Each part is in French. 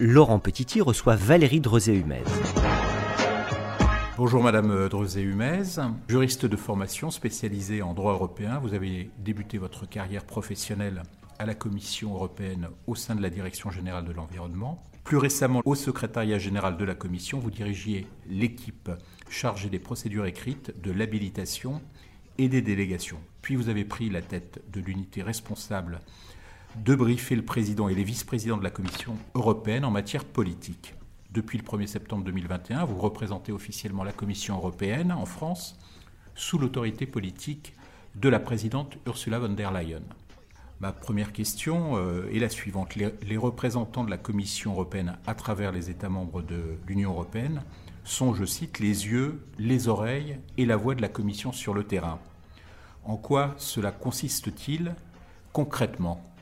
Laurent Petiti reçoit Valérie Drezé-Humez. Bonjour Madame Drezé-Humez, juriste de formation spécialisée en droit européen. Vous avez débuté votre carrière professionnelle à la Commission européenne au sein de la Direction générale de l'environnement. Plus récemment, au secrétariat général de la Commission, vous dirigiez l'équipe chargée des procédures écrites, de l'habilitation et des délégations. Puis vous avez pris la tête de l'unité responsable de briefer le président et les vice-présidents de la Commission européenne en matière politique. Depuis le 1er septembre 2021, vous représentez officiellement la Commission européenne en France sous l'autorité politique de la présidente Ursula von der Leyen. Ma première question euh, est la suivante. Les, représentants de la Commission européenne à travers les États membres de l'Union européenne sont, je cite, les yeux, les oreilles et la voix de la Commission sur le terrain. En quoi cela consiste-t-il concrètement?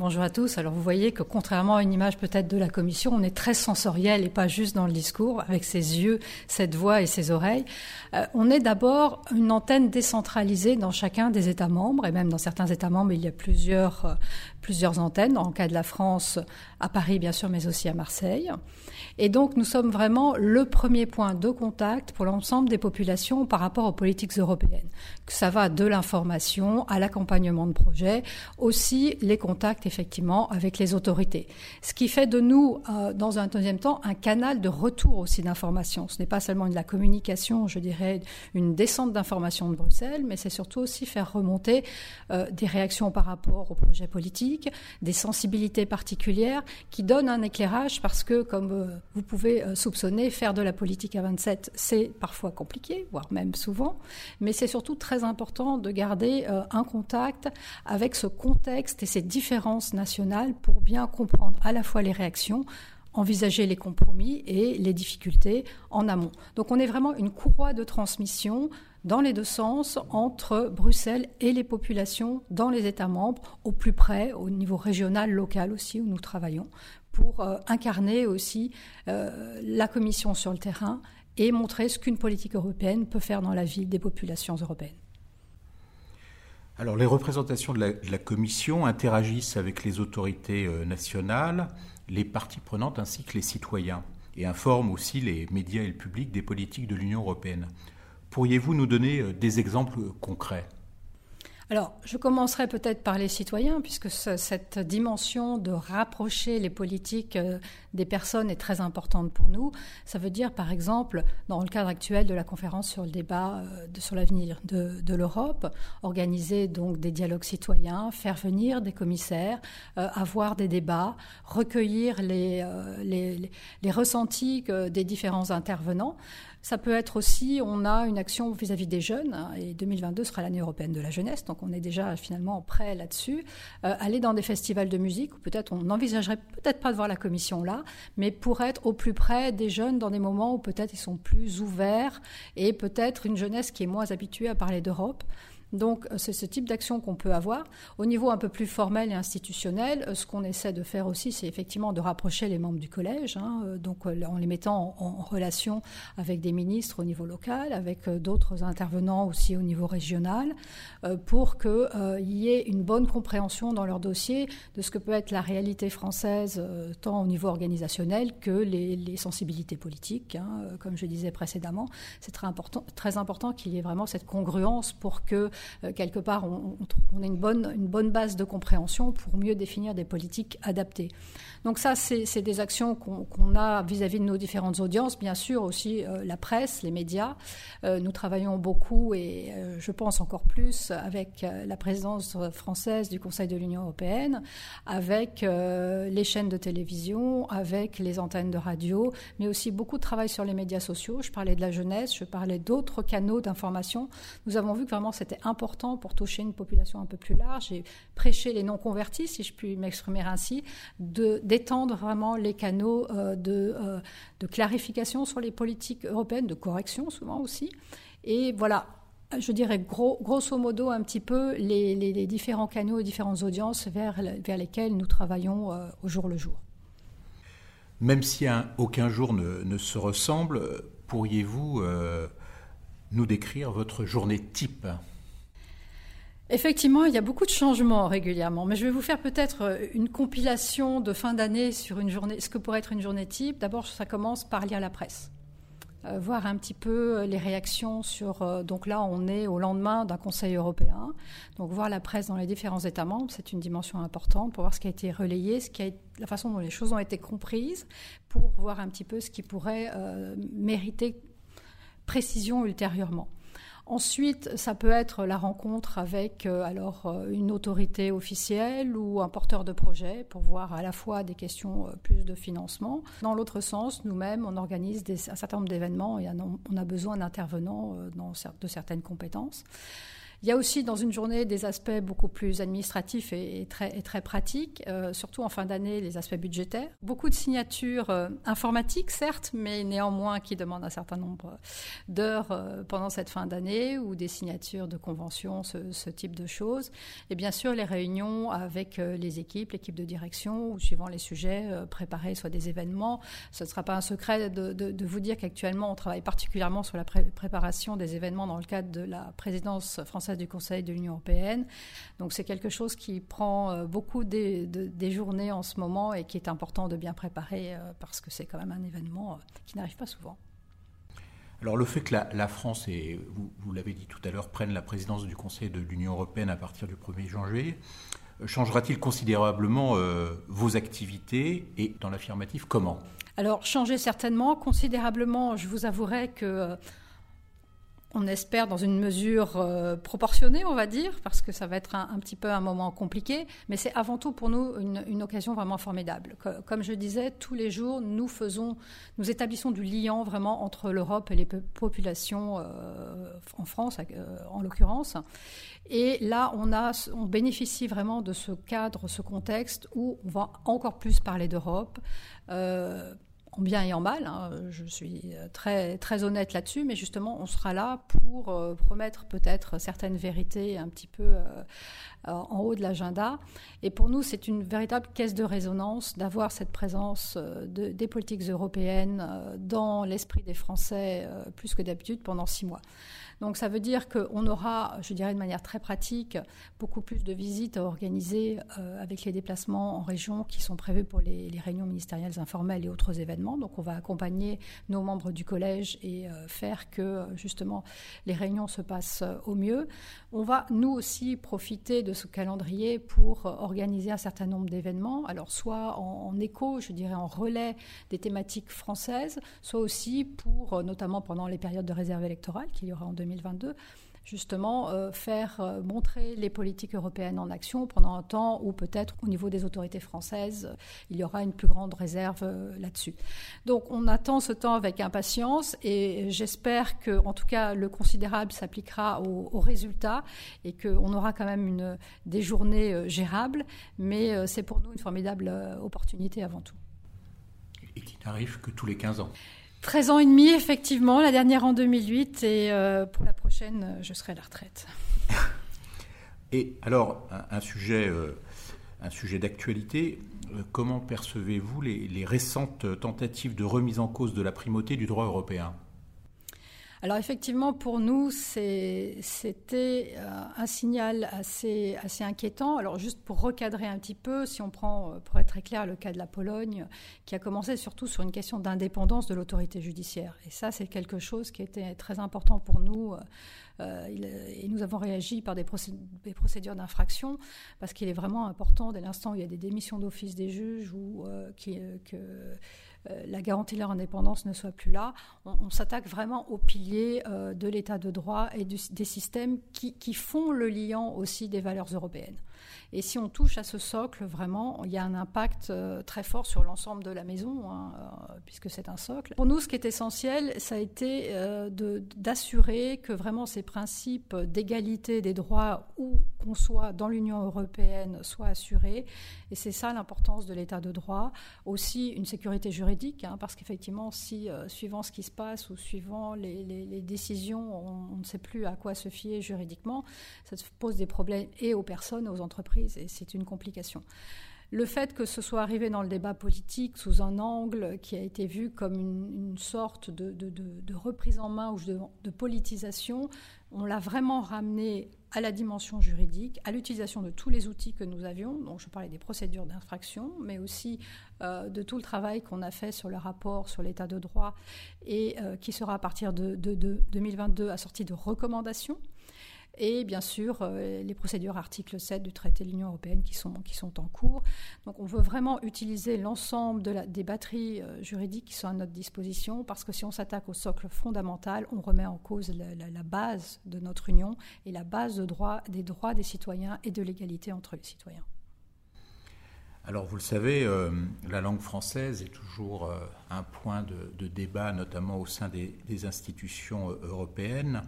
Bonjour à tous. Alors vous voyez que contrairement à une image peut-être de la Commission, on est très sensoriel et pas juste dans le discours, avec ses yeux, cette voix et ses oreilles. Euh, on est d'abord une antenne décentralisée dans chacun des États membres, et même dans certains États membres, il y a plusieurs, euh, plusieurs antennes, le cas de la France, à Paris bien sûr, mais aussi à Marseille. Et donc nous sommes vraiment le premier point de contact pour l'ensemble des populations par rapport aux politiques européennes. Que ça va de l'information à l'accompagnement de projets, aussi les contacts effectivement avec les autorités. Ce qui fait de nous, euh, dans un deuxième temps, un canal de retour aussi d'information. Ce n'est pas seulement de la communication, je dirais, une descente d'informations de Bruxelles, mais c'est surtout aussi faire remonter euh, des réactions par rapport aux projets politiques, des sensibilités particulières qui donnent un éclairage parce que, comme euh, vous pouvez soupçonner, faire de la politique à 27, c'est parfois compliqué, voire même souvent, mais c'est surtout très important de garder un contact avec ce contexte et ces différences nationale pour bien comprendre à la fois les réactions, envisager les compromis et les difficultés en amont. Donc on est vraiment une courroie de transmission dans les deux sens entre Bruxelles et les populations dans les États membres, au plus près, au niveau régional, local aussi, où nous travaillons, pour euh, incarner aussi euh, la Commission sur le terrain et montrer ce qu'une politique européenne peut faire dans la vie des populations européennes. Les représentations de la, Commission interagissent avec les autorités euh, nationales, les parties prenantes ainsi que les citoyens, et informent aussi les médias et le public des politiques de l'Union européenne. Pourriez-vous nous donner euh, des exemples concrets? Alors, je commencerai peut-être par les citoyens, puisque cette dimension de rapprocher les politiques euh, des personnes est très importante pour nous. Ça veut dire, par exemple, dans le cadre actuel de la conférence sur le débat euh, sur l'avenir de, l'Europe, organiser donc des dialogues citoyens, faire venir des commissaires, euh, avoir des débats, recueillir les, ressentis des différents intervenants. Ça peut être aussi, on a une action vis-à-vis des jeunes, hein, et 2022 sera l'année européenne de la jeunesse, on est déjà finalement prêt là-dessus. Euh, aller dans des festivals de musique, ou peut-être on n'envisagerait peut-être pas de voir la commission là, mais pour être au plus près des jeunes dans des moments où peut-être ils sont plus ouverts, et peut-être une jeunesse qui est moins habituée à parler d'Europe. Donc euh, c'est ce type d'action qu'on peut avoir. Au niveau un peu plus formel et institutionnel, euh, ce qu'on essaie de faire aussi, c'est effectivement de rapprocher les membres du collège, hein, euh, donc en les mettant en, relation avec des ministres au niveau local, avec d'autres intervenants aussi au niveau régional, pour qu'il y ait une bonne compréhension dans leur dossier de ce que peut être la réalité française, tant au niveau organisationnel que les, sensibilités politiques. Hein, comme je disais précédemment, c'est très important, très important qu'il y ait vraiment cette congruence pour que euh, quelque part, on, on, a une bonne, une bonne base de compréhension pour mieux définir des politiques adaptées. Donc ça, c'est des actions qu'on a vis-à-vis de nos différentes audiences, bien sûr aussi euh, la presse, les médias. Euh, nous travaillons beaucoup et je pense encore plus avec la présidence française du Conseil de l'Union européenne, avec les chaînes de télévision, avec les antennes de radio, mais aussi beaucoup de travail sur les médias sociaux. Je parlais de la jeunesse, je parlais d'autres canaux d'information. Nous avons vu que vraiment c'était important pour toucher une population un peu plus large et prêcher les non-convertis, si je puis m'exprimer ainsi, d'étendre vraiment les canaux de, de clarification sur les politiques européennes, de correction souvent aussi. Et voilà, je dirais grosso modo un petit peu les, différents canaux et différentes audiences vers, vers lesquelles nous travaillons euh, au jour le jour. Même si aucun jour ne, se ressemble, pourriez-vous euh, nous décrire votre journée type? Effectivement, il y a beaucoup de changements régulièrement, mais je vais vous faire peut-être euh, une compilation de fin d'année sur une journée, ce que pourrait être une journée type. D'abord, ça commence par lire la presse. Euh, voir un petit peu euh, les réactions sur. Donc là, on est au lendemain d'un Conseil européen. Donc voir la presse dans les différents États membres, c'est une dimension importante pour voir ce qui a été relayé, ce qui a, la façon dont les choses ont été comprises, pour voir un petit peu ce qui pourrait mériter précision ultérieurement. Ensuite, ça peut être la rencontre avec euh, alors euh, une autorité officielle ou un porteur de projet pour voir à la fois des questions euh, plus de financement. Dans l'autre sens, nous-mêmes, on organise un certain nombre d'événements et on a besoin d'intervenants de certaines compétences. Il y a aussi dans une journée des aspects beaucoup plus administratifs et, très, pratiques, euh, surtout en fin d'année les aspects budgétaires. Beaucoup de signatures euh, informatiques, certes, mais néanmoins qui demandent un certain nombre d'heures euh, pendant cette fin d'année ou des signatures de conventions, ce, type de choses. Et bien sûr les réunions avec les équipes, l'équipe de direction ou suivant les sujets, préparer soit des événements. Ce ne sera pas un secret de, vous dire qu'actuellement on travaille particulièrement sur la préparation des événements dans le cadre de la présidence française du Conseil de l'Union européenne. Donc c'est quelque chose qui prend euh, beaucoup des, journées en ce moment et qui est important de bien préparer euh, parce que c'est quand même un événement euh, qui n'arrive pas souvent. Alors le fait que la, France, et vous, l'avez dit tout à l'heure, prenne la présidence du Conseil de l'Union européenne à partir du 1er janvier, changera-t-il considérablement vos activités et dans l'affirmatif, comment? Alors, changer certainement, considérablement, je vous avouerai que on espère dans une mesure euh, proportionnée, on va dire, parce que ça va être un, petit peu un moment compliqué, mais c'est avant tout pour nous une, occasion vraiment formidable. Comme je disais, tous les jours, nous faisons, nous établissons du lien vraiment entre l'Europe et les populations euh, en France, euh, en l'occurrence. Et là, on, a, on bénéficie vraiment de ce cadre, ce contexte où on va encore plus parler d'Europe en bien et en mal. Hein. Je suis très, très honnête là-dessus, mais justement, on sera là pour euh, promettre peut-être certaines vérités un petit peu euh, euh, en haut de l'agenda. Et pour nous, c'est une véritable caisse de résonance d'avoir cette présence des politiques européennes dans l'esprit des Français plus que d'habitude pendant six mois. Donc ça veut dire qu'on aura, je dirais de manière très pratique, beaucoup plus de visites à organiser euh, avec les déplacements en région qui sont prévus pour les, réunions ministérielles informelles et autres événements. Donc on va accompagner nos membres du collège et euh, faire que justement les réunions se passent euh, au mieux. On va nous aussi profiter de ce calendrier pour organiser un certain nombre d'événements, alors soit en, en, écho, je dirais en relais des thématiques françaises, soit aussi pour, notamment pendant les périodes de réserve électorale qu'il y aura en 2020, 2022 justement euh, faire euh, montrer les politiques européennes en action pendant un temps où peut-être au niveau des autorités françaises, il y aura une plus grande réserve euh, là-dessus. Donc on attend ce temps avec impatience et j'espère que, en tout cas, le considérable s'appliquera aux, résultats et qu'on aura quand même une, des journées gérables, mais c'est pour nous une formidable opportunité avant tout. Et qui n'arrive que tous les 15 ans. 13 ans et demi, effectivement, la dernière en 2008, et euh, pour la prochaine, euh, je serai à la retraite. Et alors, un, sujet, euh, un sujet d'actualité, comment percevez-vous les récentes tentatives de remise en cause de la primauté du droit européen? Alors effectivement, pour nous, c'était euh, un signal assez, assez inquiétant. Alors juste pour recadrer un petit peu, si on prend, euh, pour être très clair, le cas de la Pologne, qui a commencé surtout sur une question d'indépendance de l'autorité judiciaire. Et ça, c'est quelque chose qui était très important pour nous. Euh, et nous avons réagi par des, procédures d'infraction parce qu'il est vraiment important, dès l'instant où il y a des démissions d'office des juges ou la garantie de leur indépendance ne soit plus là. On, s'attaque vraiment aux piliers euh, de l'état de droit et des systèmes qui, font le lien aussi des valeurs européennes. Et si on touche à ce socle, vraiment, il y a un impact euh, très fort sur l'ensemble de la maison, hein, euh, puisque c'est un socle. Pour nous, ce qui est essentiel, ça a été euh, d'assurer que vraiment ces principes d'égalité des droits, où qu'on soit dans l'Union européenne, soient assurés. Et c'est ça l'importance de l'état de droit. Aussi, une sécurité juridique, hein, parce qu'effectivement, si, suivant ce qui se passe ou suivant les, décisions, on, on ne sait plus à quoi se fier juridiquement, ça pose des problèmes et aux personnes, aux entreprises et c'est une complication. Le fait que ce soit arrivé dans le débat politique sous un angle qui a été vu comme une, sorte de, reprise en main ou de, politisation, on l'a vraiment ramené à la dimension juridique, à l'utilisation de tous les outils que nous avions. Donc je parlais des procédures d'infraction, mais aussi euh, de tout le travail qu'on a fait sur le rapport sur l'état de droit et euh, qui sera à partir de, 2022 assorti de recommandations et bien sûr euh, les procédures article 7 du traité de l'Union européenne qui sont, qui sont en cours. Donc on veut vraiment utiliser l'ensemble de des batteries euh, juridiques qui sont à notre disposition parce que si on s'attaque au socle fondamental, on remet en cause la, base de notre Union et la base de droit, des droits des citoyens et de l'égalité entre les citoyens. Alors vous le savez, euh, la langue française est toujours un point de, débat, notamment au sein des institutions européennes.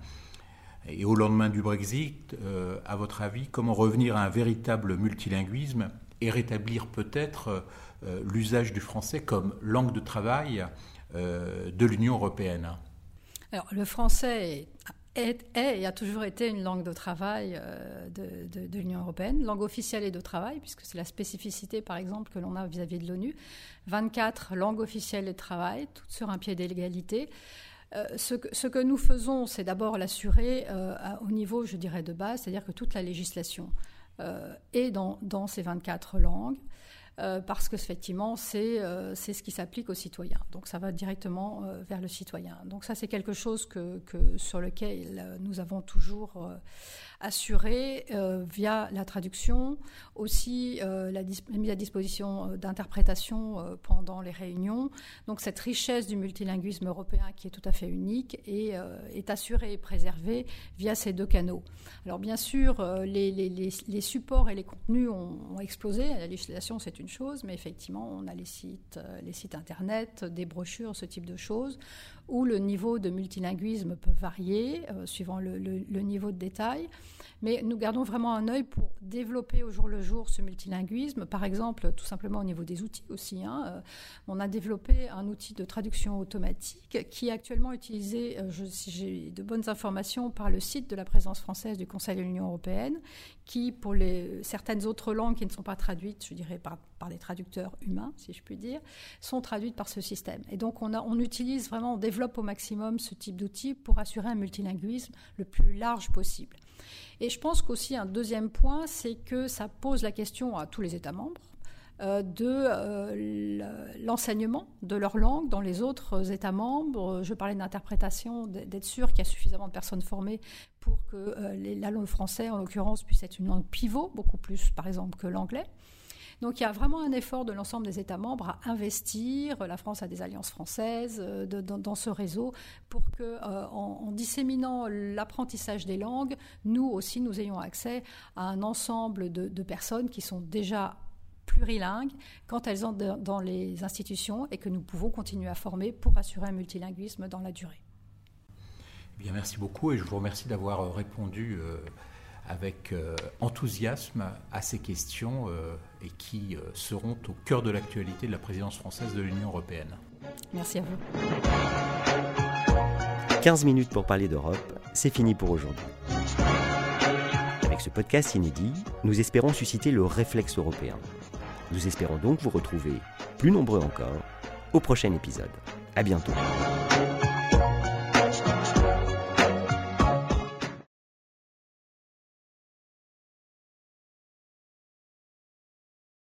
Et au lendemain du Brexit, euh, à votre avis, comment revenir à un véritable multilinguisme et rétablir peut-être euh, l'usage du français comme langue de travail euh, de l'Union européenne? Alors, le français est, et a toujours été une langue de travail de, l'Union européenne, langue officielle et de travail, puisque c'est la spécificité, par exemple, que l'on a vis-à-vis -vis de l'ONU. 24 langues officielles et de travail, toutes sur un pied d'égalité. Euh, ce, que, nous faisons, c'est d'abord l'assurer euh, au niveau, je dirais, de base, c'est-à-dire que toute la législation euh, est dans, dans, ces 24 langues. Euh, parce que effectivement euh, c'est ce qui s'applique aux citoyens. Donc ça va directement euh, vers le citoyen. Donc ça c'est quelque chose que, sur lequel nous avons toujours assuré via la traduction, aussi la, mise à disposition d'interprétation pendant les réunions. Donc cette richesse du multilinguisme européen qui est tout à fait unique est assurée et préservée via ces deux canaux. Alors bien sûr les, les, supports et les contenus ont, ont explosé. La législation c'est chose, mais effectivement, on a les sites, euh, les sites internet, des brochures, ce type de choses, où le niveau de multilinguisme peut varier euh, suivant le, niveau de détail. Mais nous gardons vraiment un œil pour développer au jour le jour ce multilinguisme. Par exemple, tout simplement au niveau des outils aussi. Hein, euh, on a développé un outil de traduction automatique qui est actuellement utilisé, je, si j'ai de bonnes informations, par le site de la présence française du Conseil de l'Union européenne, qui, pour certaines autres langues qui ne sont pas traduites, je dirais par, par des traducteurs humains, si je puis dire, sont traduites par ce système. Et donc on utilise vraiment, on développe au maximum ce type d'outils pour assurer un multilinguisme le plus large possible. Et je pense qu'aussi un deuxième point, c'est que ça pose la question à tous les États membres euh, de euh, l'enseignement de leur langue dans les autres États membres. Je parlais d'interprétation, d'être sûr qu'il y a suffisamment de personnes formées pour que euh, la langue française, en l'occurrence, puisse être une langue pivot, beaucoup plus, par exemple, que l'anglais. Donc il y a vraiment un effort de l'ensemble des États membres à investir. La France a des alliances françaises dans, ce réseau pour que, en, disséminant l'apprentissage des langues, nous aussi nous ayons accès à un ensemble de, personnes qui sont déjà plurilingues quand elles entrent dans les institutions et que nous pouvons continuer à former pour assurer un multilinguisme dans la durée. Eh bien, merci beaucoup et je vous remercie d'avoir euh, répondu euh, avec euh, enthousiasme à ces questions et qui seront au cœur de l'actualité de la présidence française de l'Union européenne. Merci à vous. 15 minutes pour parler d'Europe, c'est fini pour aujourd'hui. Avec ce podcast inédit, nous espérons susciter le réflexe européen nous espérons donc vous retrouver, plus nombreux encore, au prochain épisode. À bientôt.